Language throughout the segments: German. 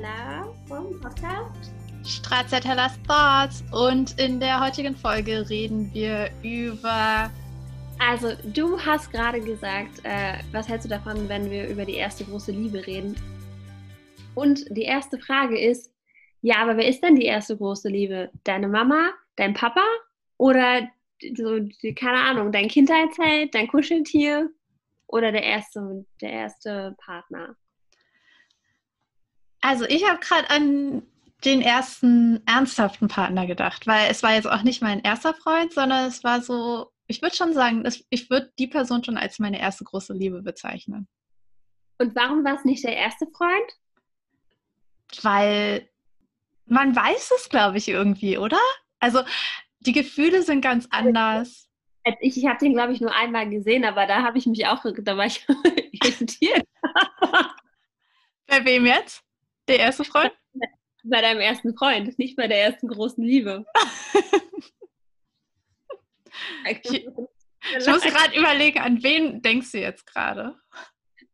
Stella vom Podcast Stracciatella Thoughts und in der heutigen Folge reden wir über. Also, du hast gerade gesagt, äh, was hältst du davon, wenn wir über die erste große Liebe reden? Und die erste Frage ist: Ja, aber wer ist denn die erste große Liebe? Deine Mama, dein Papa oder so, keine Ahnung, dein Kindheitsheld, dein Kuscheltier oder der erste, der erste Partner? Also, ich habe gerade an den ersten ernsthaften Partner gedacht, weil es war jetzt auch nicht mein erster Freund, sondern es war so, ich würde schon sagen, ich würde die Person schon als meine erste große Liebe bezeichnen. Und warum war es nicht der erste Freund? Weil man weiß es, glaube ich, irgendwie, oder? Also die Gefühle sind ganz anders. Ich, ich habe den, glaube ich, nur einmal gesehen, aber da habe ich mich auch, da war ich irritiert. Bei wem jetzt? Der erste Freund? Bei deinem ersten Freund, nicht bei der ersten großen Liebe. ich, ich muss gerade überlegen, an wen denkst du jetzt gerade?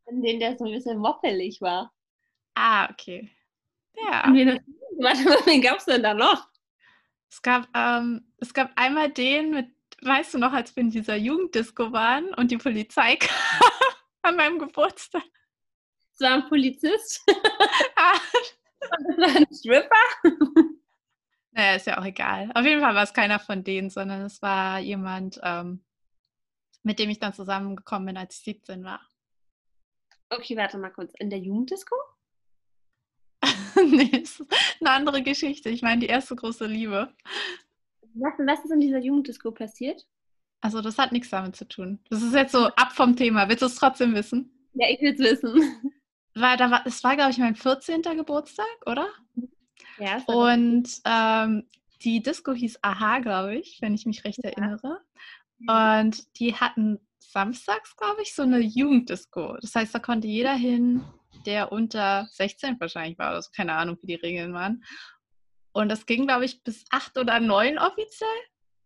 An den, der so ein bisschen moppelig war. Ah, okay. Ja. Wen, warte mal, wen gab es denn da noch? Es gab, ähm, es gab einmal den mit, weißt du noch, als wir in dieser Jugenddisco waren und die Polizei kam an meinem Geburtstag. Es war ein Polizist. ah, das war ein Stripper? Naja, ist ja auch egal. Auf jeden Fall war es keiner von denen, sondern es war jemand, ähm, mit dem ich dann zusammengekommen bin, als ich 17 war. Okay, warte mal kurz. In der Jugenddisco? nee, ist eine andere Geschichte. Ich meine, die erste große Liebe. Was, was ist in dieser Jugenddisco passiert? Also, das hat nichts damit zu tun. Das ist jetzt so ab vom Thema. Willst du es trotzdem wissen? Ja, ich will es wissen war, da war, es war, glaube ich, mein 14. Geburtstag, oder? Ja. Und ähm, die Disco hieß Aha, glaube ich, wenn ich mich recht ja. erinnere. Und die hatten samstags, glaube ich, so eine Jugenddisco. Das heißt, da konnte jeder hin, der unter 16 wahrscheinlich war, also keine Ahnung, wie die Regeln waren. Und das ging, glaube ich, bis 8 oder 9 offiziell.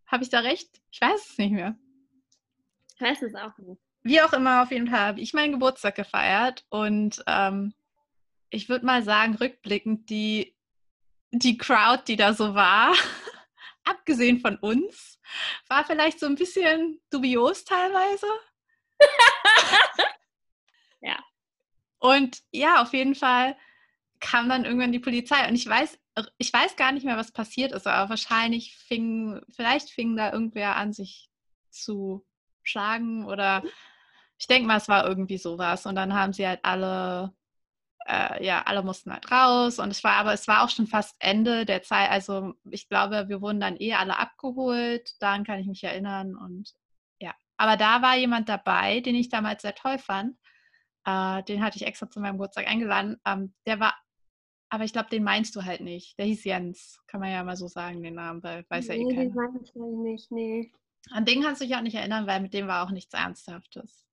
Habe ich da recht? Ich weiß es nicht mehr. Ich weiß es auch nicht. Wie auch immer, auf jeden Fall habe ich meinen Geburtstag gefeiert und ähm, ich würde mal sagen, rückblickend, die, die Crowd, die da so war, abgesehen von uns, war vielleicht so ein bisschen dubios teilweise. ja. Und ja, auf jeden Fall kam dann irgendwann die Polizei und ich weiß, ich weiß gar nicht mehr, was passiert ist, aber wahrscheinlich fing, vielleicht fing da irgendwer an, sich zu schlagen oder ich denke mal, es war irgendwie sowas. Und dann haben sie halt alle, äh, ja, alle mussten halt raus. Und es war, aber es war auch schon fast Ende der Zeit. Also ich glaube, wir wurden dann eh alle abgeholt. Daran kann ich mich erinnern. Und ja. Aber da war jemand dabei, den ich damals sehr toll fand. Äh, den hatte ich extra zu meinem Geburtstag eingeladen. Ähm, der war, aber ich glaube, den meinst du halt nicht. Der hieß Jens. Kann man ja mal so sagen, den Namen, weil weiß nee, ja eh keiner. Den meine ich nicht, nee. An den kannst du dich auch nicht erinnern, weil mit dem war auch nichts Ernsthaftes.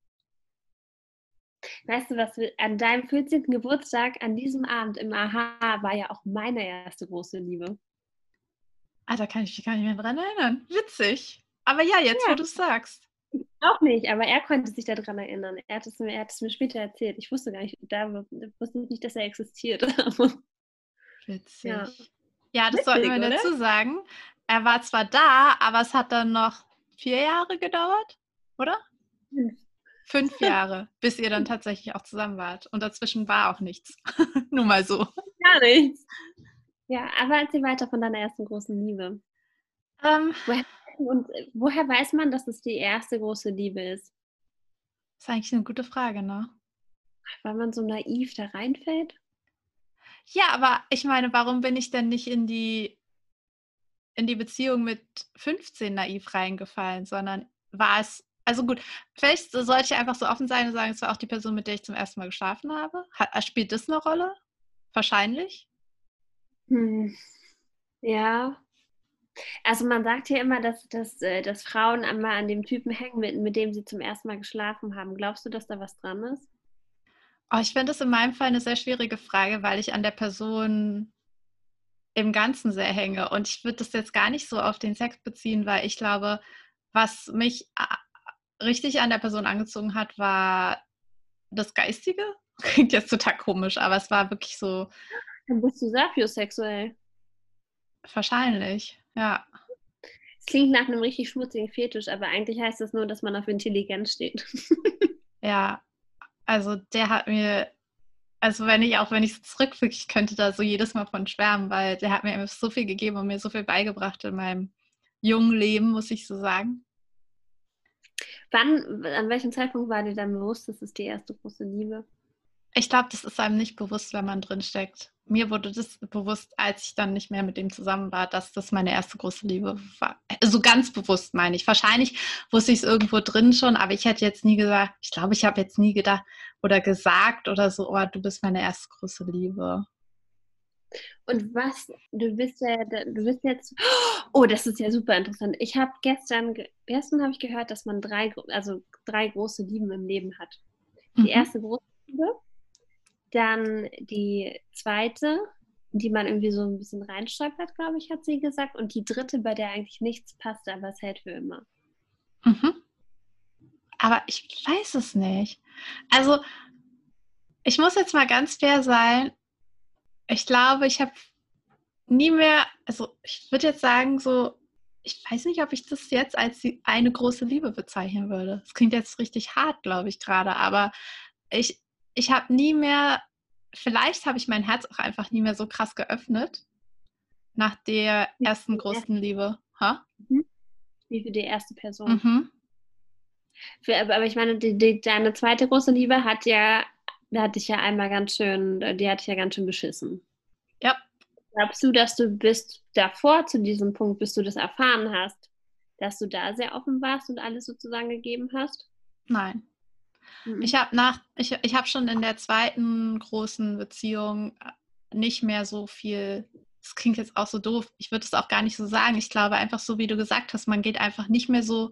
Weißt du was, an deinem 14. Geburtstag, an diesem Abend im Aha, war ja auch meine erste große Liebe. Ah, da kann ich mich gar nicht mehr dran erinnern. Witzig. Aber ja, jetzt, ja. wo du es sagst. Auch nicht, aber er konnte sich daran erinnern. Er hat, es mir, er hat es mir später erzählt. Ich wusste gar nicht, da wusste ich nicht, dass er existiert. Witzig. Ja, ja das sollten wir dazu sagen. Er war zwar da, aber es hat dann noch vier Jahre gedauert, oder? Fünf. Fünf Jahre, bis ihr dann tatsächlich auch zusammen wart. Und dazwischen war auch nichts. Nur mal so. Gar nichts. Ja, aber erzähl weiter von deiner ersten großen Liebe. Ähm, woher, und woher weiß man, dass es die erste große Liebe ist? Das ist eigentlich eine gute Frage, ne? Weil man so naiv da reinfällt? Ja, aber ich meine, warum bin ich denn nicht in die, in die Beziehung mit 15 naiv reingefallen, sondern war es also gut, vielleicht sollte ich einfach so offen sein und sagen, es war auch die Person, mit der ich zum ersten Mal geschlafen habe. Hat, äh, spielt das eine Rolle? Wahrscheinlich. Hm. Ja. Also man sagt ja immer, dass, dass, äh, dass Frauen einmal an dem Typen hängen, mit, mit dem sie zum ersten Mal geschlafen haben. Glaubst du, dass da was dran ist? Oh, ich finde das in meinem Fall eine sehr schwierige Frage, weil ich an der Person im Ganzen sehr hänge. Und ich würde das jetzt gar nicht so auf den Sex beziehen, weil ich glaube, was mich richtig an der Person angezogen hat, war das Geistige. Klingt jetzt total komisch, aber es war wirklich so Dann bist du sapiosexuell. Wahrscheinlich, ja. Es klingt nach einem richtig schmutzigen Fetisch, aber eigentlich heißt das nur, dass man auf Intelligenz steht. ja, also der hat mir, also wenn ich auch, wenn ich zurückblicke, ich könnte da so jedes Mal von schwärmen, weil der hat mir so viel gegeben und mir so viel beigebracht in meinem jungen Leben, muss ich so sagen. Wann, an welchem Zeitpunkt war dir dann bewusst, dass es die erste große Liebe? Ich glaube, das ist einem nicht bewusst, wenn man drin steckt. Mir wurde das bewusst, als ich dann nicht mehr mit ihm zusammen war, dass das meine erste große Liebe war. So also ganz bewusst meine ich. Wahrscheinlich wusste ich es irgendwo drin schon, aber ich hätte jetzt nie gesagt, ich glaube, ich habe jetzt nie gedacht oder gesagt oder so, oh, du bist meine erste große Liebe. Und was, du bist ja, du bist jetzt, oh, das ist ja super interessant. Ich habe gestern, gestern habe ich gehört, dass man drei, also drei große Lieben im Leben hat. Die mhm. erste große Liebe, dann die zweite, die man irgendwie so ein bisschen reinstolpert, glaube ich, hat sie gesagt. Und die dritte, bei der eigentlich nichts passt, aber es hält für immer. Mhm. Aber ich weiß es nicht. Also, ich muss jetzt mal ganz fair sein. Ich glaube, ich habe nie mehr, also ich würde jetzt sagen, so, ich weiß nicht, ob ich das jetzt als eine große Liebe bezeichnen würde. Das klingt jetzt richtig hart, glaube ich, gerade, aber ich, ich habe nie mehr, vielleicht habe ich mein Herz auch einfach nie mehr so krass geöffnet nach der ersten großen Liebe. Ha? Mhm. Wie für die erste Person. Mhm. Für, aber ich meine, die, die, deine zweite große Liebe hat ja, da hatte ich ja einmal ganz schön, die hatte ich ja ganz schön beschissen. Ja. Glaubst du, dass du bis davor zu diesem Punkt, bis du das erfahren hast, dass du da sehr offen warst und alles sozusagen gegeben hast? Nein. Mhm. Ich habe nach, ich, ich habe schon in der zweiten großen Beziehung äh, nicht mehr so viel. Das klingt jetzt auch so doof. Ich würde es auch gar nicht so sagen. Ich glaube einfach so, wie du gesagt hast, man geht einfach nicht mehr so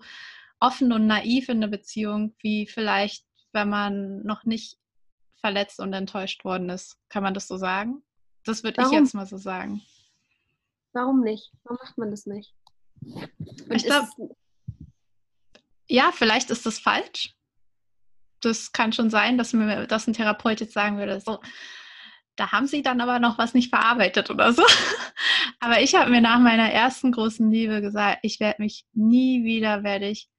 offen und naiv in eine Beziehung, wie vielleicht, wenn man noch nicht verletzt und enttäuscht worden ist. Kann man das so sagen? Das würde ich jetzt mal so sagen. Warum nicht? Warum macht man das nicht? Und ich glaube, ja, vielleicht ist das falsch das kann schon sein, dass mir das ein Therapeut jetzt sagen würde, so, da haben sie dann aber noch was nicht verarbeitet oder so. aber ich habe mir nach meiner ersten großen Liebe gesagt, ich werde mich nie wieder, werde ich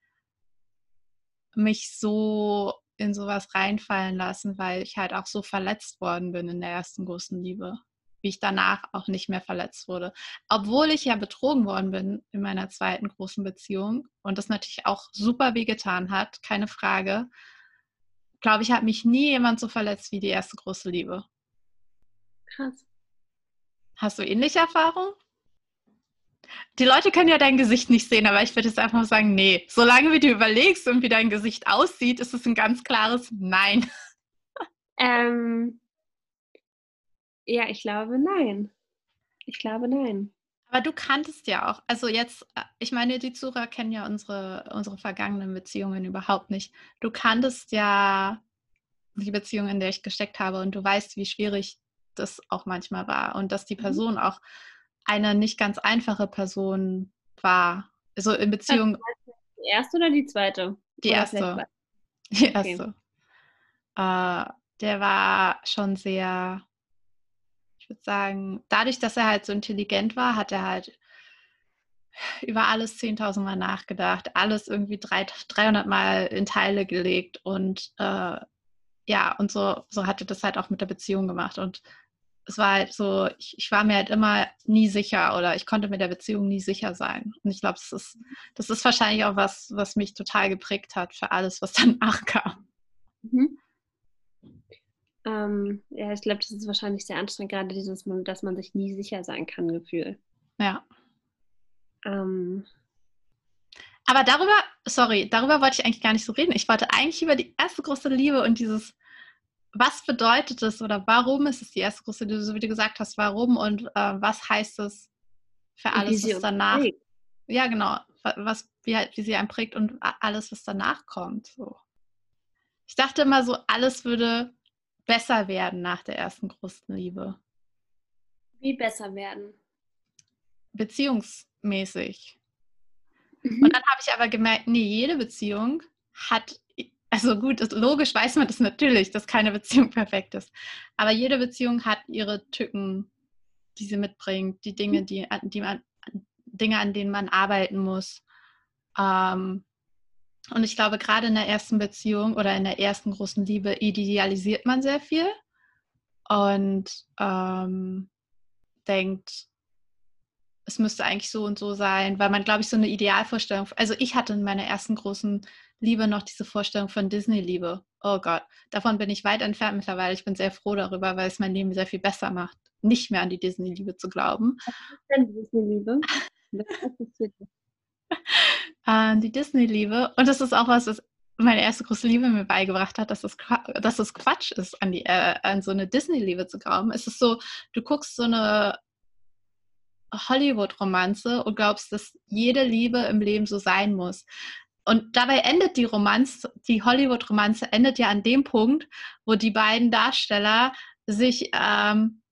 mich so in sowas reinfallen lassen, weil ich halt auch so verletzt worden bin in der ersten großen Liebe, wie ich danach auch nicht mehr verletzt wurde. Obwohl ich ja betrogen worden bin in meiner zweiten großen Beziehung und das natürlich auch super wehgetan hat, keine Frage glaube ich, hat mich nie jemand so verletzt wie die erste große Liebe. Krass. Hast du ähnliche Erfahrungen? Die Leute können ja dein Gesicht nicht sehen, aber ich würde jetzt einfach mal sagen, nee. Solange wie du überlegst und wie dein Gesicht aussieht, ist es ein ganz klares Nein. Ähm, ja, ich glaube nein. Ich glaube nein. Aber du kanntest ja auch, also jetzt, äh, ich meine, die Zuhörer kennen ja unsere, unsere vergangenen Beziehungen überhaupt nicht. Du kanntest ja die Beziehung, in der ich gesteckt habe und du weißt, wie schwierig das auch manchmal war und dass die mhm. Person auch eine nicht ganz einfache Person war. Also in Beziehung. Die erste oder die zweite? Die oder erste. Die erste. Okay. Äh, der war schon sehr ich würde sagen, dadurch, dass er halt so intelligent war, hat er halt über alles 10.000 Mal nachgedacht, alles irgendwie 300 Mal in Teile gelegt und äh, ja, und so, so hatte das halt auch mit der Beziehung gemacht. Und es war halt so, ich, ich, war mir halt immer nie sicher oder ich konnte mit der Beziehung nie sicher sein. Und ich glaube, das ist, das ist wahrscheinlich auch was, was mich total geprägt hat für alles, was danach kam. Mhm. Ähm, ja, ich glaube, das ist wahrscheinlich sehr anstrengend, gerade dieses, dass man sich nie sicher sein kann, Gefühl. Ja. Ähm. Aber darüber, sorry, darüber wollte ich eigentlich gar nicht so reden. Ich wollte eigentlich über die erste große Liebe und dieses, was bedeutet es oder warum ist es die erste große Liebe, so wie du gesagt hast, warum und äh, was heißt es für alles, was danach. Prägt. Ja, genau, was, wie, wie sie einen prägt und alles, was danach kommt. So. Ich dachte immer so, alles würde besser werden nach der ersten großen Liebe? Wie besser werden? Beziehungsmäßig. Mhm. Und dann habe ich aber gemerkt, nee, jede Beziehung hat, also gut, logisch weiß man das natürlich, dass keine Beziehung perfekt ist. Aber jede Beziehung hat ihre Tücken, die sie mitbringt, die Dinge, mhm. die, die man, Dinge, an denen man arbeiten muss. Ähm, und ich glaube, gerade in der ersten Beziehung oder in der ersten großen Liebe idealisiert man sehr viel und ähm, denkt, es müsste eigentlich so und so sein, weil man, glaube ich, so eine Idealvorstellung, also ich hatte in meiner ersten großen Liebe noch diese Vorstellung von Disney-Liebe. Oh Gott, davon bin ich weit entfernt mittlerweile. Ich bin sehr froh darüber, weil es mein Leben sehr viel besser macht, nicht mehr an die Disney-Liebe zu glauben. Was ist denn Disney-Liebe? äh, die Disney-Liebe. Und das ist auch was, was meine erste große Liebe mir beigebracht hat, dass es dass das Quatsch ist, an, die, äh, an so eine Disney-Liebe zu glauben. Es ist so, du guckst so eine Hollywood-Romanze und glaubst, dass jede Liebe im Leben so sein muss. Und dabei endet die Romanze, die Hollywood-Romanze endet ja an dem Punkt, wo die beiden Darsteller sich ähm,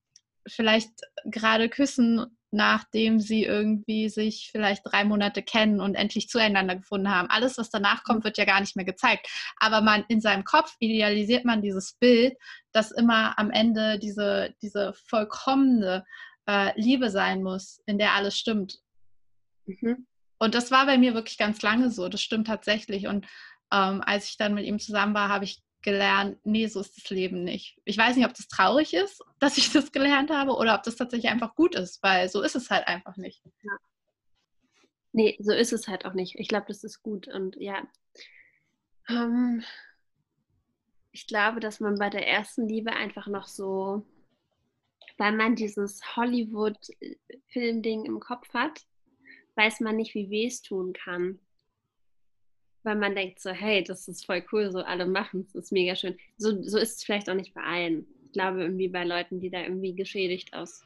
vielleicht gerade küssen, nachdem sie irgendwie sich vielleicht drei Monate kennen und endlich zueinander gefunden haben. Alles, was danach kommt, wird ja gar nicht mehr gezeigt. Aber man in seinem Kopf idealisiert man dieses Bild, dass immer am Ende diese, diese vollkommene äh, Liebe sein muss, in der alles stimmt. Mhm. Und das war bei mir wirklich ganz lange so. Das stimmt tatsächlich. Und ähm, als ich dann mit ihm zusammen war, habe ich gelernt, nee, so ist das Leben nicht. Ich weiß nicht, ob das traurig ist, dass ich das gelernt habe oder ob das tatsächlich einfach gut ist, weil so ist es halt einfach nicht. Ja. Nee, so ist es halt auch nicht. Ich glaube, das ist gut. Und ja, ähm, ich glaube, dass man bei der ersten Liebe einfach noch so, weil man dieses Hollywood-Film-Ding im Kopf hat, weiß man nicht, wie weh es tun kann. Weil man denkt so, hey, das ist voll cool, so alle machen es, ist mega schön. So, so ist es vielleicht auch nicht bei allen. Ich glaube, irgendwie bei Leuten, die da irgendwie geschädigt aus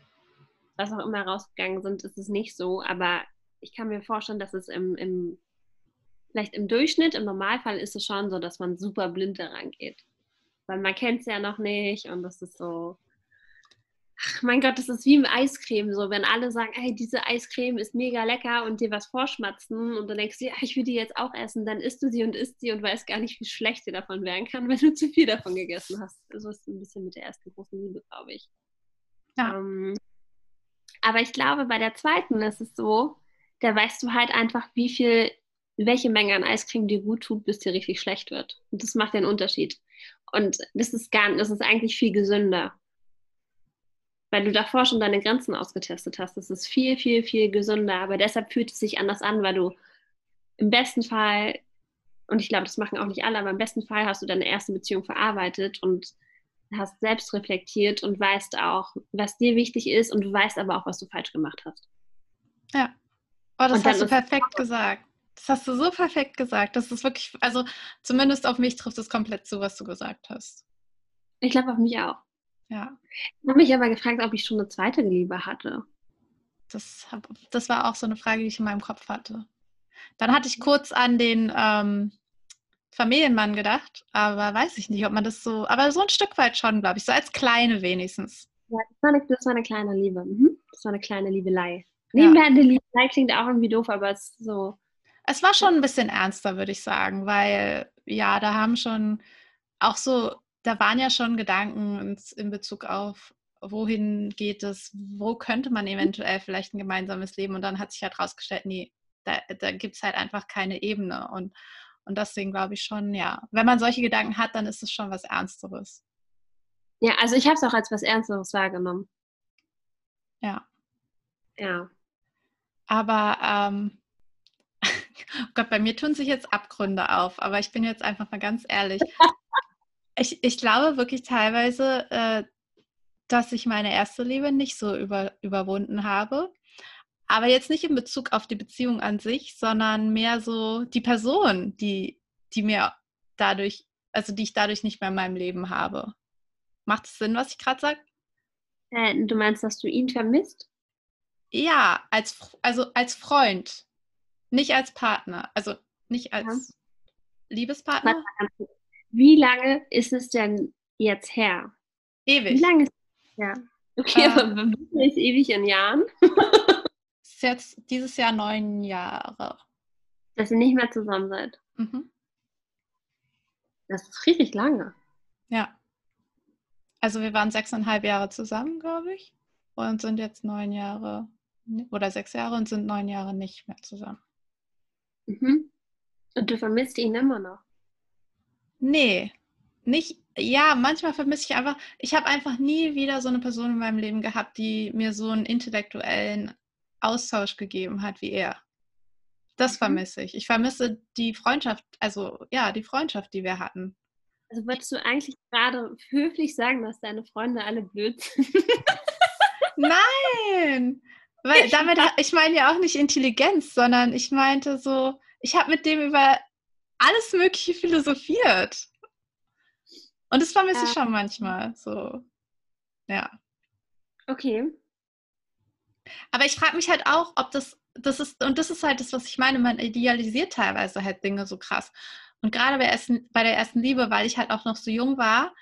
was auch immer rausgegangen sind, ist es nicht so. Aber ich kann mir vorstellen, dass es im, im vielleicht im Durchschnitt, im Normalfall ist es schon so, dass man super blind daran geht. Weil man kennt es ja noch nicht und das ist so, ach mein Gott, das ist wie mit Eiscreme so, wenn alle sagen, hey, diese Eiscreme ist mega lecker und dir was vorschmatzen und dann denkst du, ja, ich will die jetzt auch essen, dann isst du sie und isst sie und weißt gar nicht, wie schlecht sie davon werden kann, wenn du zu viel davon gegessen hast. So ist es ein bisschen mit der ersten großen Liebe, glaube ich. Ja. Ähm, aber ich glaube, bei der zweiten ist es so, da weißt du halt einfach, wie viel, welche Menge an Eiscreme dir gut tut, bis dir richtig schlecht wird. Und das macht den Unterschied. Und das ist gar, das ist eigentlich viel gesünder weil du davor schon deine Grenzen ausgetestet hast. Das ist viel, viel, viel gesünder. Aber deshalb fühlt es sich anders an, weil du im besten Fall, und ich glaube, das machen auch nicht alle, aber im besten Fall hast du deine erste Beziehung verarbeitet und hast selbst reflektiert und weißt auch, was dir wichtig ist und du weißt aber auch, was du falsch gemacht hast. Ja. Oh, das hast du perfekt gesagt. Das hast du so perfekt gesagt. Das ist wirklich, also zumindest auf mich trifft es komplett zu, was du gesagt hast. Ich glaube auf mich auch. Ja. Ich habe mich aber gefragt, ob ich schon eine zweite Liebe hatte. Das, hab, das war auch so eine Frage, die ich in meinem Kopf hatte. Dann hatte ich kurz an den ähm, Familienmann gedacht, aber weiß ich nicht, ob man das so, aber so ein Stück weit schon, glaube ich, so als kleine wenigstens. Ja, das war eine, das war eine kleine Liebe. Mhm. Das war eine kleine Liebelei. Nebenher Liebelei klingt auch irgendwie doof, aber es ist so. Es war schon ein bisschen ernster, würde ich sagen, weil ja, da haben schon auch so da waren ja schon Gedanken in Bezug auf, wohin geht es, wo könnte man eventuell vielleicht ein gemeinsames Leben und dann hat sich halt rausgestellt, nee, da, da gibt es halt einfach keine Ebene und, und deswegen glaube ich schon, ja, wenn man solche Gedanken hat, dann ist es schon was Ernsteres. Ja, also ich habe es auch als was Ernsteres wahrgenommen. Ja. Ja. Aber ähm, oh Gott, bei mir tun sich jetzt Abgründe auf, aber ich bin jetzt einfach mal ganz ehrlich. Ich, ich glaube wirklich teilweise, äh, dass ich meine erste Liebe nicht so über, überwunden habe. Aber jetzt nicht in Bezug auf die Beziehung an sich, sondern mehr so die Person, die, die mir dadurch, also die ich dadurch nicht mehr in meinem Leben habe. Macht es Sinn, was ich gerade sage? Äh, du meinst, dass du ihn vermisst? Ja, als, also als Freund, nicht als Partner, also nicht als ja. Liebespartner. Wie lange ist es denn jetzt her? Ewig. Wie lange ist es her? Okay, ähm, aber ist ewig in Jahren? ist jetzt dieses Jahr neun Jahre. Dass ihr nicht mehr zusammen seid. Mhm. Das ist richtig lange. Ja. Also wir waren sechseinhalb Jahre zusammen, glaube ich, und sind jetzt neun Jahre oder sechs Jahre und sind neun Jahre nicht mehr zusammen. Mhm. Und du vermisst ihn immer noch? Nee, nicht. Ja, manchmal vermisse ich einfach, ich habe einfach nie wieder so eine Person in meinem Leben gehabt, die mir so einen intellektuellen Austausch gegeben hat wie er. Das mhm. vermisse ich. Ich vermisse die Freundschaft, also ja, die Freundschaft, die wir hatten. Also würdest du eigentlich gerade höflich sagen, dass deine Freunde alle blöd sind? Nein! Weil damit, ich meine ja auch nicht Intelligenz, sondern ich meinte so, ich habe mit dem über alles Mögliche philosophiert. Und das vermisse ich schon manchmal. So, ja. Okay. Aber ich frage mich halt auch, ob das, das ist, und das ist halt das, was ich meine, man idealisiert teilweise halt Dinge so krass. Und gerade bei, ersten, bei der ersten Liebe, weil ich halt auch noch so jung war,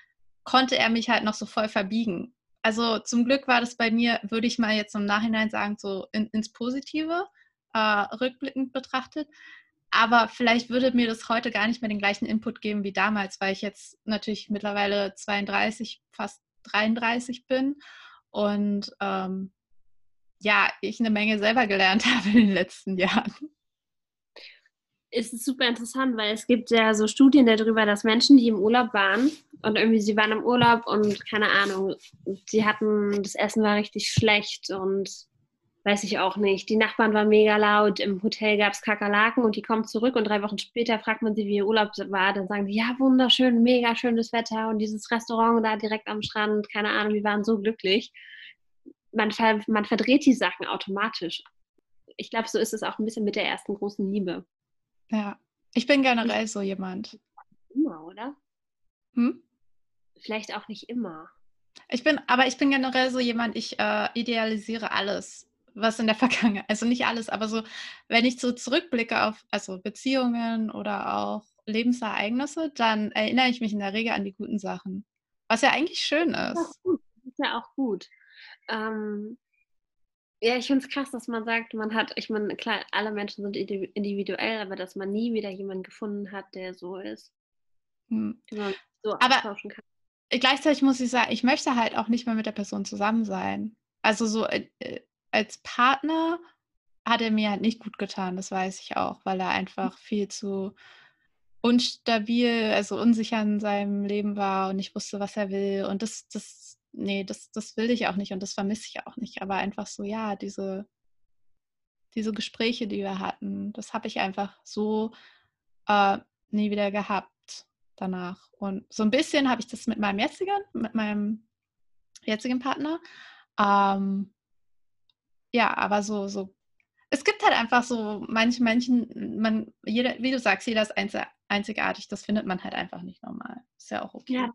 konnte er mich halt noch so voll verbiegen. Also zum Glück war das bei mir, würde ich mal jetzt im Nachhinein sagen, so in, ins Positive, äh, rückblickend betrachtet. Aber vielleicht würde mir das heute gar nicht mehr den gleichen Input geben wie damals, weil ich jetzt natürlich mittlerweile 32, fast 33 bin und ähm, ja, ich eine Menge selber gelernt habe in den letzten Jahren. Es ist super interessant, weil es gibt ja so Studien darüber, dass Menschen, die im Urlaub waren und irgendwie sie waren im Urlaub und keine Ahnung, sie hatten, das Essen war richtig schlecht und weiß ich auch nicht. Die Nachbarn waren mega laut, im Hotel gab es Kakerlaken und die kommen zurück und drei Wochen später fragt man sie, wie ihr Urlaub war. Dann sagen die, ja, wunderschön, mega schönes Wetter und dieses Restaurant da direkt am Strand, keine Ahnung, wir waren so glücklich. Man, ver man verdreht die Sachen automatisch. Ich glaube, so ist es auch ein bisschen mit der ersten großen Liebe. Ja, ich bin generell so jemand. Immer, oder? Hm? Vielleicht auch nicht immer. Ich bin, aber ich bin generell so jemand, ich äh, idealisiere alles was in der Vergangenheit, also nicht alles, aber so, wenn ich so zurückblicke auf also Beziehungen oder auch Lebensereignisse, dann erinnere ich mich in der Regel an die guten Sachen. Was ja eigentlich schön ist. Das ist, ja auch gut. Ähm, ja, ich finde es krass, dass man sagt, man hat, ich meine, klar, alle Menschen sind individuell, aber dass man nie wieder jemanden gefunden hat, der so ist. Hm. So aber gleichzeitig muss ich sagen, ich möchte halt auch nicht mehr mit der Person zusammen sein. Also so, äh, äh als Partner hat er mir halt nicht gut getan, das weiß ich auch, weil er einfach viel zu unstabil, also unsicher in seinem Leben war und nicht wusste, was er will. Und das, das, nee, das, das will ich auch nicht und das vermisse ich auch nicht. Aber einfach so, ja, diese, diese Gespräche, die wir hatten, das habe ich einfach so äh, nie wieder gehabt danach. Und so ein bisschen habe ich das mit meinem jetzigen, mit meinem jetzigen Partner. Ähm, ja, aber so, so, es gibt halt einfach so manche Menschen, man, jeder, wie du sagst, jeder ist einzigartig, das findet man halt einfach nicht normal. Ist ja auch okay. Ja,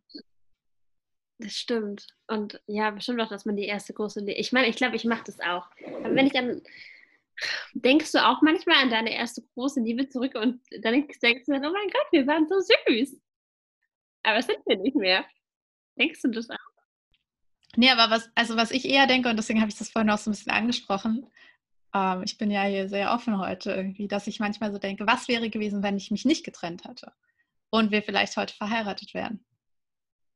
das stimmt. Und ja, bestimmt auch, dass man die erste große, Le ich meine, ich glaube, ich mache das auch. Aber wenn ich dann, denkst du auch manchmal an deine erste große Liebe zurück und dann denkst du dann, oh mein Gott, wir waren so süß. Aber es sind wir nicht mehr. Denkst du das auch? Nee, aber was, also was ich eher denke, und deswegen habe ich das vorhin auch so ein bisschen angesprochen, ähm, ich bin ja hier sehr offen heute irgendwie, dass ich manchmal so denke, was wäre gewesen, wenn ich mich nicht getrennt hätte und wir vielleicht heute verheiratet wären?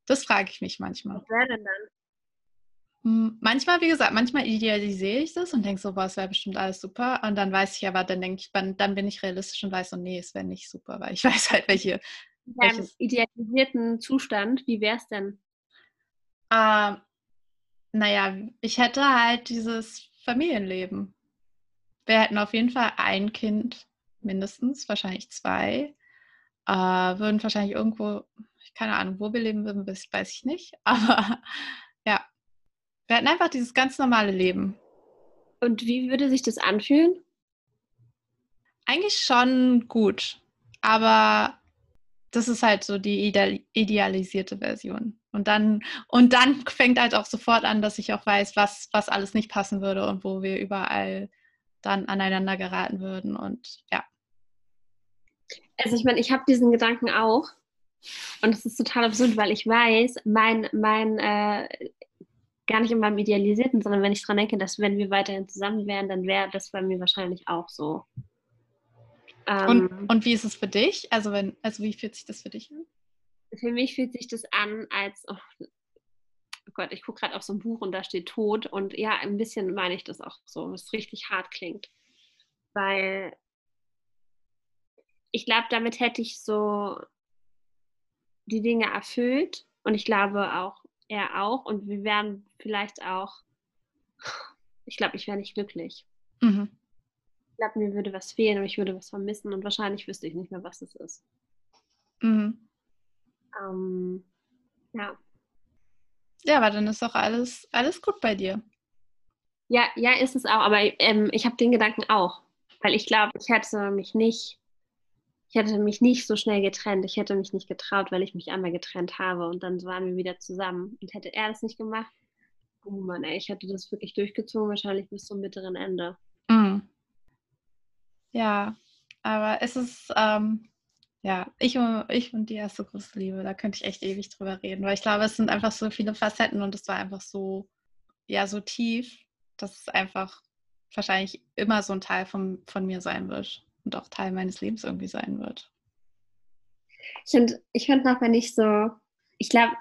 Das frage ich mich manchmal. Was wäre denn dann? Hm, manchmal, wie gesagt, manchmal idealisiere ich das und denke so, boah, es wäre bestimmt alles super. Und dann weiß ich aber, dann denke ich, dann bin ich realistisch und weiß so, nee, es wäre nicht super, weil ich weiß halt, welche. Einem idealisierten Zustand, wie wäre es denn? Ähm, naja, ich hätte halt dieses Familienleben. Wir hätten auf jeden Fall ein Kind, mindestens, wahrscheinlich zwei. Äh, würden wahrscheinlich irgendwo, keine Ahnung, wo wir leben würden, weiß ich nicht. Aber ja, wir hätten einfach dieses ganz normale Leben. Und wie würde sich das anfühlen? Eigentlich schon gut. Aber das ist halt so die idealisierte Version. Und dann, und dann fängt halt auch sofort an, dass ich auch weiß, was, was alles nicht passen würde und wo wir überall dann aneinander geraten würden. Und ja. Also ich meine, ich habe diesen Gedanken auch. Und es ist total absurd, weil ich weiß, mein, mein, äh, gar nicht in meinem Idealisierten, sondern wenn ich daran denke, dass wenn wir weiterhin zusammen wären, dann wäre das bei mir wahrscheinlich auch so. Ähm, und, und wie ist es für dich? Also, wenn, also wie fühlt sich das für dich an? Für mich fühlt sich das an, als, oh, oh Gott, ich gucke gerade auf so ein Buch und da steht Tod. Und ja, ein bisschen meine ich das auch so, was richtig hart klingt. Weil ich glaube, damit hätte ich so die Dinge erfüllt. Und ich glaube auch, er auch. Und wir wären vielleicht auch, ich glaube, ich wäre nicht glücklich. Mhm. Ich glaube, mir würde was fehlen und ich würde was vermissen und wahrscheinlich wüsste ich nicht mehr, was es ist. Mhm. Ähm, ja. Ja, aber dann ist doch alles, alles gut bei dir. Ja, ja, ist es auch. Aber ähm, ich habe den Gedanken auch. Weil ich glaube, ich hätte mich nicht, ich hätte mich nicht so schnell getrennt. Ich hätte mich nicht getraut, weil ich mich einmal getrennt habe. Und dann waren wir wieder zusammen. Und hätte er das nicht gemacht, oh Mann, ey, ich hätte das wirklich durchgezogen, wahrscheinlich bis zum bitteren Ende. Mhm. Ja, aber es ist, ähm, ja, ich und, ich und die erste große Liebe, da könnte ich echt ewig drüber reden, weil ich glaube, es sind einfach so viele Facetten und es war einfach so, ja, so tief, dass es einfach wahrscheinlich immer so ein Teil von, von mir sein wird und auch Teil meines Lebens irgendwie sein wird. Ich finde ich find noch, wenn ich so, ich glaube,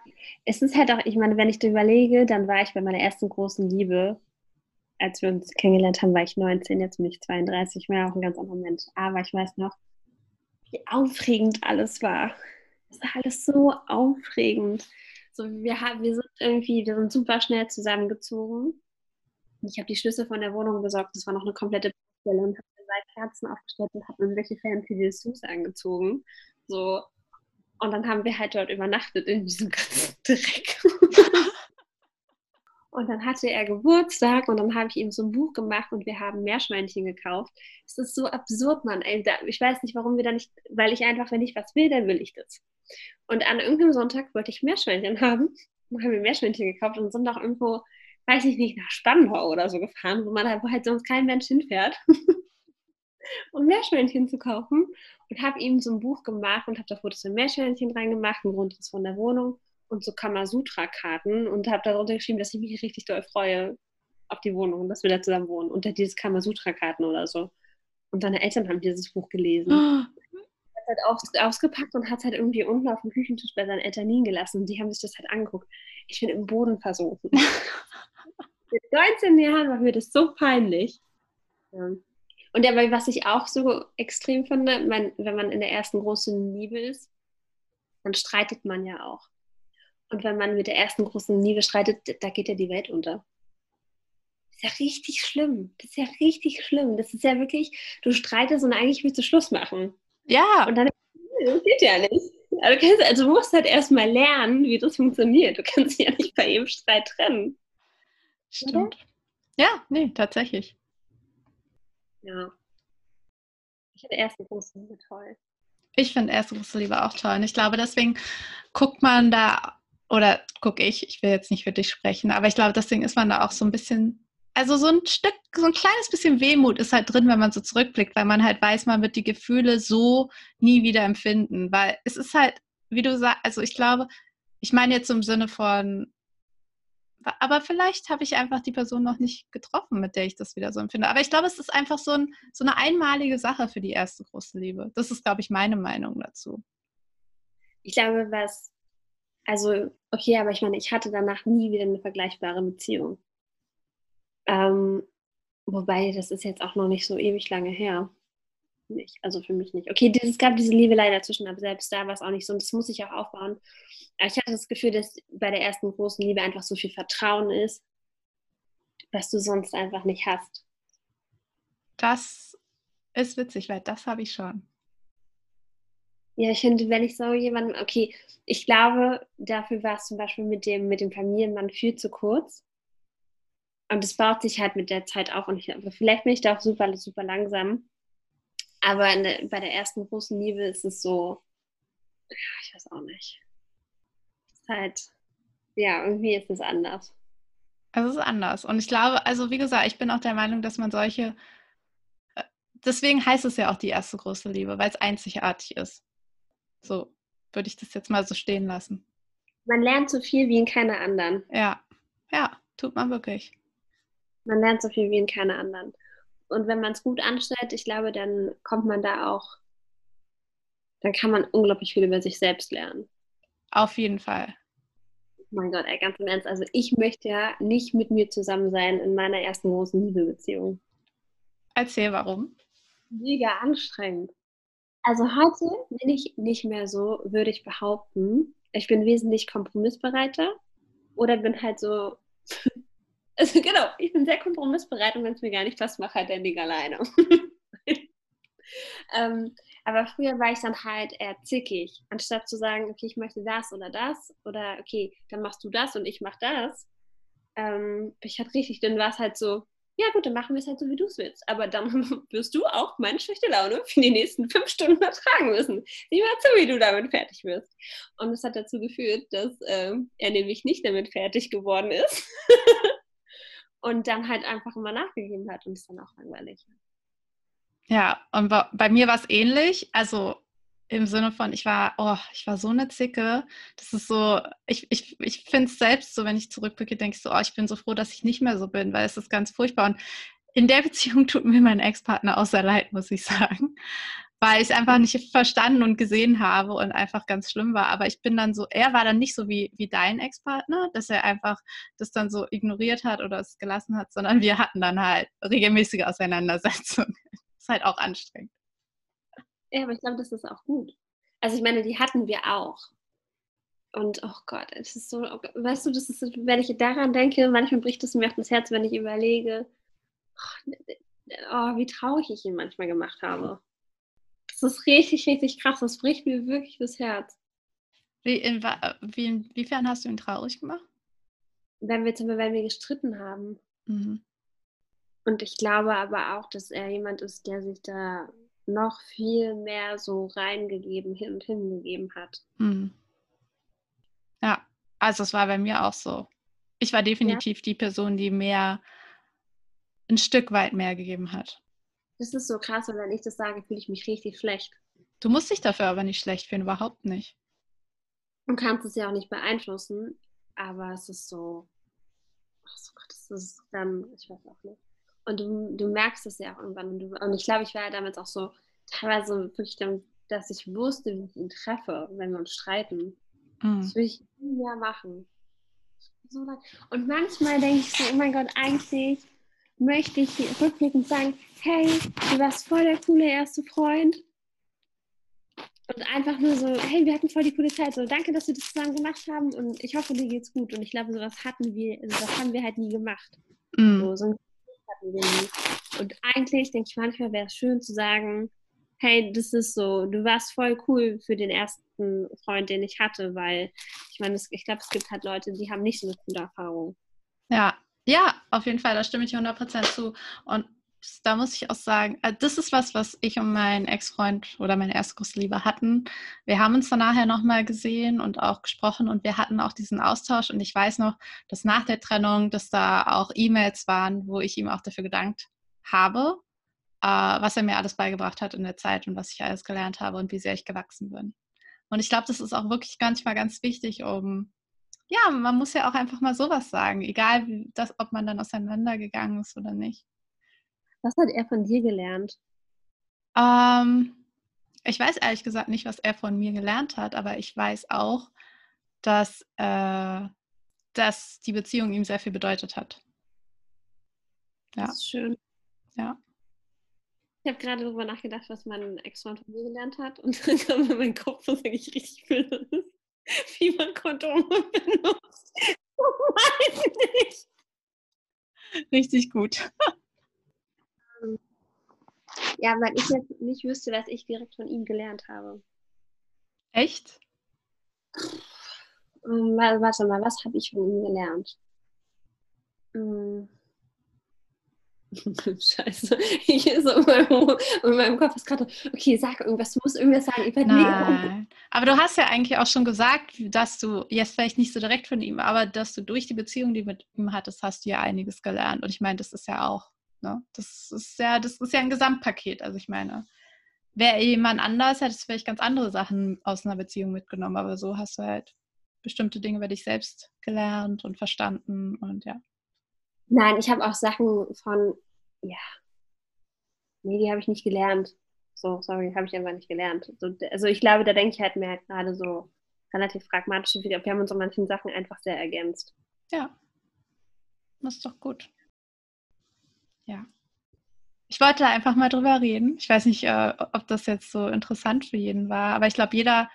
es ist halt auch, ich meine, wenn ich da überlege, dann war ich bei meiner ersten großen Liebe, als wir uns kennengelernt haben, war ich 19, jetzt bin ich 32, war auch ein ganz anderer Mensch. Aber ich weiß noch, wie aufregend alles war. Es war alles so aufregend. So, wir, haben, wir sind irgendwie, wir sind super schnell zusammengezogen. Ich habe die Schlüssel von der Wohnung besorgt. Das war noch eine komplette Stelle und habe zwei Kerzen aufgestellt und habe irgendwelche fancy Dessous angezogen. So. Und dann haben wir halt dort übernachtet in diesem ganzen Dreck. Und dann hatte er Geburtstag und dann habe ich ihm so ein Buch gemacht und wir haben Meerschweinchen gekauft. Es ist so absurd, Mann. Ich weiß nicht, warum wir da nicht, weil ich einfach, wenn ich was will, dann will ich das. Und an irgendeinem Sonntag wollte ich Meerschweinchen haben. Dann haben wir Meerschweinchen gekauft und sind auch irgendwo, weiß ich nicht, nach Spandau oder so gefahren, wo man halt, wo halt sonst kein Mensch hinfährt. um Meerschweinchen zu kaufen und habe ihm so ein Buch gemacht und habe da Fotos von Meerschweinchen reingemacht, ein Grundriss von der Wohnung und so Kamasutra-Karten und habe darunter geschrieben, dass ich mich richtig doll freue auf die Wohnung dass wir da zusammen wohnen. Unter dieses Kamasutra-Karten oder so. Und seine Eltern haben dieses Buch gelesen. Oh. Hat halt aus, ausgepackt und hat es halt irgendwie unten auf dem Küchentisch bei seinen Eltern liegen gelassen. Und die haben sich das halt angeguckt. Ich bin im Boden versunken. Mit 19 Jahren war mir das so peinlich. Ja. Und dabei, was ich auch so extrem finde, man, wenn man in der ersten großen Liebe ist, dann streitet man ja auch. Und wenn man mit der ersten großen Liebe streitet, da geht ja die Welt unter. Das ist ja richtig schlimm. Das ist ja richtig schlimm. Das ist ja wirklich, du streitest und eigentlich willst du Schluss machen. Ja. Und dann, das geht ja nicht. Also du, kannst, also du musst halt erstmal lernen, wie das funktioniert. Du kannst ja nicht bei jedem Streit trennen. Stimmt. Oder? Ja, nee, tatsächlich. Ja. Ich finde erste große Liebe toll. Ich finde erste große Liebe auch toll. Und ich glaube, deswegen guckt man da oder gucke ich, ich will jetzt nicht für dich sprechen, aber ich glaube, deswegen ist man da auch so ein bisschen, also so ein Stück, so ein kleines bisschen Wehmut ist halt drin, wenn man so zurückblickt, weil man halt weiß, man wird die Gefühle so nie wieder empfinden, weil es ist halt, wie du sagst, also ich glaube, ich meine jetzt im Sinne von, aber vielleicht habe ich einfach die Person noch nicht getroffen, mit der ich das wieder so empfinde. Aber ich glaube, es ist einfach so, ein, so eine einmalige Sache für die erste große Liebe. Das ist, glaube ich, meine Meinung dazu. Ich glaube, was also, okay, aber ich meine, ich hatte danach nie wieder eine vergleichbare Beziehung. Ähm, wobei, das ist jetzt auch noch nicht so ewig lange her. Nicht, also für mich nicht. Okay, es gab diese Liebelei dazwischen, aber selbst da war es auch nicht so. Und das muss ich auch aufbauen. Aber ich hatte das Gefühl, dass bei der ersten großen Liebe einfach so viel Vertrauen ist, was du sonst einfach nicht hast. Das ist witzig, weil das habe ich schon. Ja, ich finde, wenn ich so jemanden, okay, ich glaube, dafür war es zum Beispiel mit dem, mit dem Familienmann viel zu kurz. Und es baut sich halt mit der Zeit auf. Und ich, vielleicht bin ich da auch super, super langsam. Aber der, bei der ersten großen Liebe ist es so, ich weiß auch nicht. Es ist halt, ja, irgendwie ist es anders. Es ist anders. Und ich glaube, also wie gesagt, ich bin auch der Meinung, dass man solche, äh, deswegen heißt es ja auch die erste große Liebe, weil es einzigartig ist. So würde ich das jetzt mal so stehen lassen. Man lernt so viel wie in keiner anderen. Ja, ja, tut man wirklich. Man lernt so viel wie in keiner anderen. Und wenn man es gut anstellt, ich glaube, dann kommt man da auch, dann kann man unglaublich viel über sich selbst lernen. Auf jeden Fall. Oh mein Gott, ey, ganz im Ernst. Also ich möchte ja nicht mit mir zusammen sein in meiner ersten großen Liebebeziehung. Erzähl warum. Mega anstrengend. Also heute bin ich nicht mehr so, würde ich behaupten. Ich bin wesentlich kompromissbereiter oder bin halt so. Also genau, ich bin sehr kompromissbereit und wenn es mir gar nicht passt, mache halt der Ding alleine. ähm, aber früher war ich dann halt eher zickig. Anstatt zu sagen, okay, ich möchte das oder das oder okay, dann machst du das und ich mach das. Ähm, ich hatte richtig, dann war es halt so, ja gut, dann machen wir es halt so, wie du es willst. Aber dann wirst du auch meine schlechte Laune für die nächsten fünf Stunden ertragen müssen. Sieh mal zu, wie du damit fertig wirst. Und das hat dazu geführt, dass ähm, er nämlich nicht damit fertig geworden ist. und dann halt einfach immer nachgegeben hat und es dann auch langweilig. Ja, und bei mir war es ähnlich. Also im Sinne von, ich war, oh, ich war so eine Zicke. Das ist so, ich, ich, ich finde es selbst so, wenn ich zurückblicke, denke ich so, oh, ich bin so froh, dass ich nicht mehr so bin, weil es ist ganz furchtbar. Und in der Beziehung tut mir mein Ex-Partner außer leid, muss ich sagen. Weil ich es einfach nicht verstanden und gesehen habe und einfach ganz schlimm war. Aber ich bin dann so, er war dann nicht so wie, wie dein Ex-Partner, dass er einfach das dann so ignoriert hat oder es gelassen hat, sondern wir hatten dann halt regelmäßige Auseinandersetzungen ist halt auch anstrengend. Ja, aber ich glaube, das ist auch gut. Also ich meine, die hatten wir auch. Und oh Gott, es ist so, weißt du, das ist, wenn ich daran denke, manchmal bricht es mir auch das Herz, wenn ich überlege, oh, oh, wie traurig ich ihn manchmal gemacht habe. Das ist richtig, richtig krass. Das bricht mir wirklich das Herz. Wie, in, wie, inwiefern hast du ihn traurig gemacht? Wenn wir, wenn wir gestritten haben. Mhm. Und ich glaube aber auch, dass er jemand ist, der sich da noch viel mehr so reingegeben hin und hingegeben hat. Mhm. Ja, also es war bei mir auch so. Ich war definitiv ja. die Person, die mehr, ein Stück weit mehr gegeben hat. Das ist so krass, und wenn ich das sage, fühle ich mich richtig schlecht. Du musst dich dafür aber nicht schlecht fühlen, überhaupt nicht. Du kannst es ja auch nicht beeinflussen, aber es ist so, ach so Gott, das ist dann, ich weiß auch nicht. Und du, du merkst es ja auch irgendwann. Und, du, und ich glaube, ich war ja damals auch so teilweise wirklich, damit, dass ich wusste, wie ich ihn treffe, wenn wir uns streiten. Mhm. Das will ich nie mehr machen. So und manchmal denke ich so, oh mein Gott, eigentlich möchte ich rückblickend sagen, hey, du warst voll der coole erste Freund. Und einfach nur so, hey, wir hatten voll die coole Zeit. So, danke, dass wir das zusammen gemacht haben und ich hoffe, dir geht's gut. Und ich glaube, sowas hatten wir, also das haben wir halt nie gemacht. Mm. So, so nie. Und eigentlich denke ich manchmal wäre es schön zu sagen, hey, das ist so, du warst voll cool für den ersten Freund, den ich hatte, weil ich meine, ich glaube, es gibt halt Leute, die haben nicht so eine coole Erfahrung. Ja, ja, auf jeden Fall, da stimme ich 100% zu. Und da muss ich auch sagen, äh, das ist was, was ich und mein Ex-Freund oder meine erste große Liebe hatten. Wir haben uns dann nachher nochmal gesehen und auch gesprochen und wir hatten auch diesen Austausch und ich weiß noch, dass nach der Trennung, dass da auch E-Mails waren, wo ich ihm auch dafür gedankt habe, äh, was er mir alles beigebracht hat in der Zeit und was ich alles gelernt habe und wie sehr ich gewachsen bin. Und ich glaube, das ist auch wirklich manchmal ganz wichtig, um ja, man muss ja auch einfach mal sowas sagen, egal das, ob man dann auseinandergegangen ist oder nicht. Was hat er von dir gelernt? Ähm, ich weiß ehrlich gesagt nicht, was er von mir gelernt hat, aber ich weiß auch, dass, äh, dass die Beziehung ihm sehr viel bedeutet hat. Ja. Das ist schön. Ja. Ich habe gerade darüber nachgedacht, was mein Ex-Freund von mir gelernt hat und dann kam in meinen Kopf, was eigentlich richtig viel ist, wie man Kondome benutzt. Weiß nicht. Richtig gut. Ja, weil ich jetzt nicht wüsste, was ich direkt von ihm gelernt habe. Echt? Ähm, warte mal, was habe ich von ihm gelernt? Hm. Scheiße. Ich so in meinem, in meinem Kopf ist gerade, okay, sag irgendwas, du musst irgendwas sagen. Nein. Aber du hast ja eigentlich auch schon gesagt, dass du, jetzt vielleicht nicht so direkt von ihm, aber dass du durch die Beziehung, die du mit ihm hattest, hast du ja einiges gelernt. Und ich meine, das ist ja auch Ne? Das ist ja, das ist ja ein Gesamtpaket. Also ich meine, wäre jemand anders, hättest du vielleicht ganz andere Sachen aus einer Beziehung mitgenommen, aber so hast du halt bestimmte Dinge über dich selbst gelernt und verstanden und ja. Nein, ich habe auch Sachen von, ja, nee, die habe ich nicht gelernt. So, sorry, habe ich einfach nicht gelernt. So, also ich glaube, da denke ich halt mehr halt gerade so, relativ pragmatisch. Wir haben uns in manchen Sachen einfach sehr ergänzt. Ja. Das ist doch gut. Ja. Ich wollte einfach mal drüber reden. Ich weiß nicht, äh, ob das jetzt so interessant für jeden war, aber ich glaube, jeder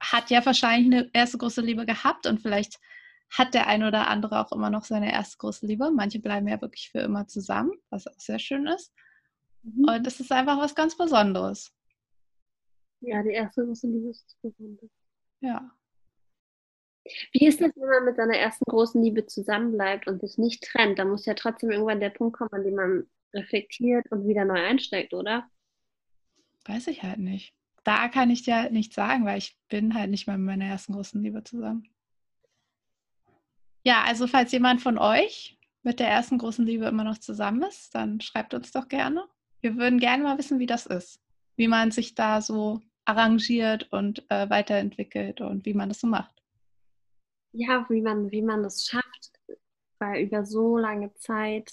hat ja wahrscheinlich eine erste große Liebe gehabt und vielleicht hat der eine oder andere auch immer noch seine erste große Liebe. Manche bleiben ja wirklich für immer zusammen, was auch sehr schön ist. Mhm. Und das ist einfach was ganz Besonderes. Ja, die erste große Liebe ist besonders. Ja. Wie ist das, wenn man mit seiner ersten großen Liebe zusammenbleibt und sich nicht trennt? Da muss ja trotzdem irgendwann der Punkt kommen, an dem man reflektiert und wieder neu einsteigt, oder? Weiß ich halt nicht. Da kann ich dir halt nicht sagen, weil ich bin halt nicht mehr mit meiner ersten großen Liebe zusammen. Ja, also falls jemand von euch mit der ersten großen Liebe immer noch zusammen ist, dann schreibt uns doch gerne. Wir würden gerne mal wissen, wie das ist. Wie man sich da so arrangiert und äh, weiterentwickelt und wie man das so macht. Ja, wie man, wie man das schafft, weil über so lange Zeit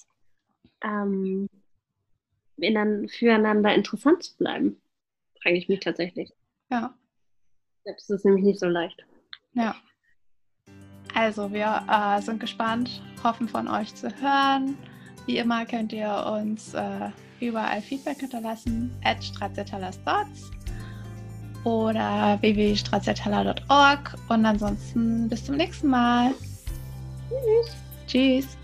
ähm, füreinander interessant zu bleiben, frage ich mich tatsächlich. Ja. Selbst ist es nämlich nicht so leicht. Ja. Also, wir äh, sind gespannt, hoffen von euch zu hören. Wie immer könnt ihr uns äh, überall Feedback hinterlassen, at oder www.stracciatala.org und ansonsten bis zum nächsten Mal. Tschüss. Tschüss.